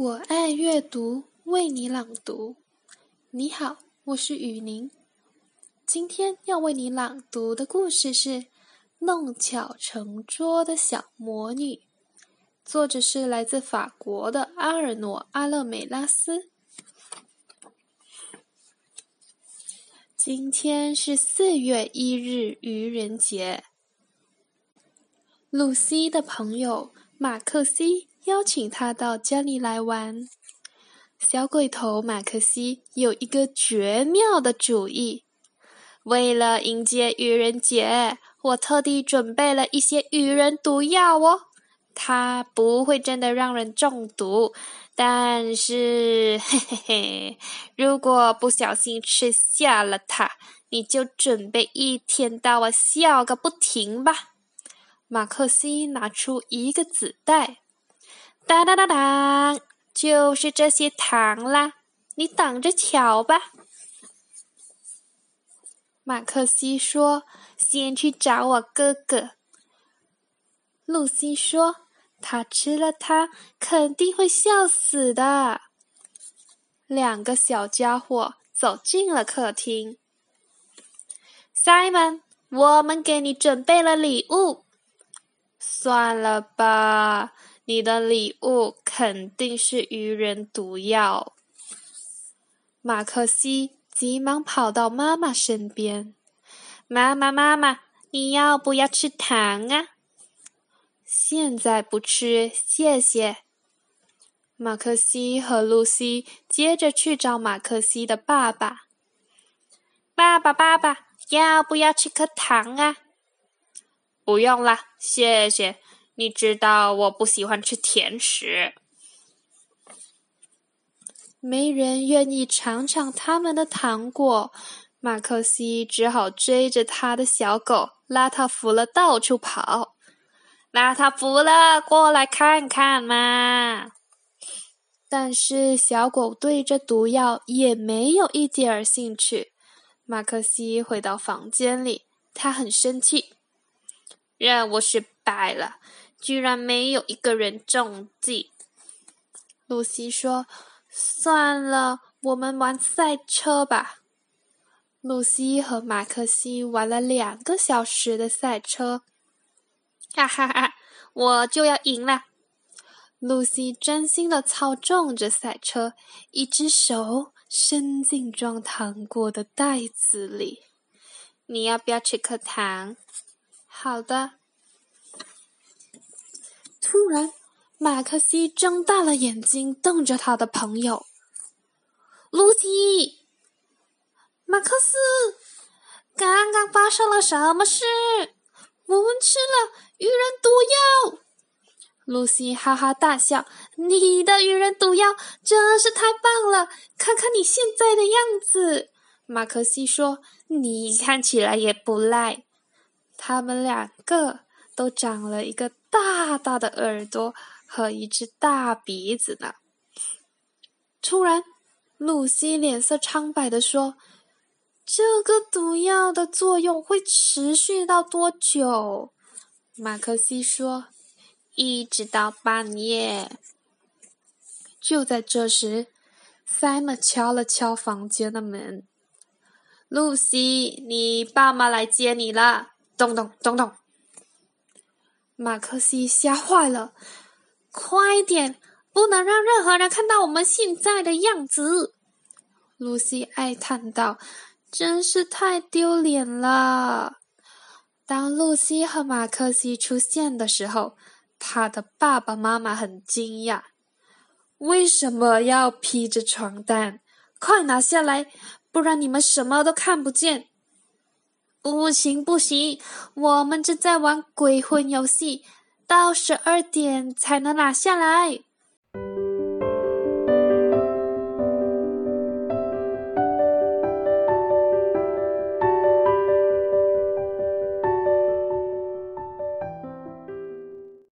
我爱阅读为你朗读。你好，我是雨宁。今天要为你朗读的故事是《弄巧成拙的小魔女》，作者是来自法国的阿尔诺·阿勒美拉斯。今天是四月一日，愚人节。露西的朋友马克西邀请他到家里来玩。小鬼头马克西有一个绝妙的主意。为了迎接愚人节，我特地准备了一些愚人毒药哦。它不会真的让人中毒，但是，嘿嘿嘿，如果不小心吃下了它，你就准备一天到晚笑个不停吧。马克西拿出一个纸袋，当当当当，就是这些糖啦，你等着瞧吧。马克西说：“先去找我哥哥。”露西说：“他吃了它肯定会笑死的。”两个小家伙走进了客厅。Simon，我们给你准备了礼物。算了吧，你的礼物肯定是愚人毒药。马克西急忙跑到妈妈身边：“妈妈，妈妈，你要不要吃糖啊？”“现在不吃，谢谢。”马克西和露西接着去找马克西的爸爸：“爸爸，爸爸，要不要吃颗糖啊？”不用了，谢谢。你知道我不喜欢吃甜食。没人愿意尝尝他们的糖果，马克西只好追着他的小狗拉它服了到处跑。拉它服了，过来看看嘛！但是小狗对这毒药也没有一点儿兴趣。马克西回到房间里，他很生气。任务失败了，居然没有一个人中计。露西说：“算了，我们玩赛车吧。”露西和马克西玩了两个小时的赛车，哈哈哈！我就要赢了。露西专心的操纵着赛车，一只手伸进装糖果的袋子里。你要不要吃颗糖？好的。突然，马克西睁大了眼睛，瞪着他的朋友。露西，马克思，刚刚发生了什么事？我们吃了愚人毒药。露西哈哈大笑：“你的愚人毒药真是太棒了！看看你现在的样子。”马克西说：“你看起来也不赖。”他们两个都长了一个大大的耳朵和一只大鼻子呢。突然，露西脸色苍白的说：“这个毒药的作用会持续到多久？”马克西说：“一直到半夜。”就在这时，Simon 敲了敲房间的门：“露西，你爸妈来接你了。”咚咚咚咚！马克西吓坏了，快点，不能让任何人看到我们现在的样子。露西哀叹道：“真是太丢脸了。”当露西和马克西出现的时候，他的爸爸妈妈很惊讶：“为什么要披着床单？快拿下来，不然你们什么都看不见。”不行不行，我们正在玩鬼魂游戏，到十二点才能拿下来。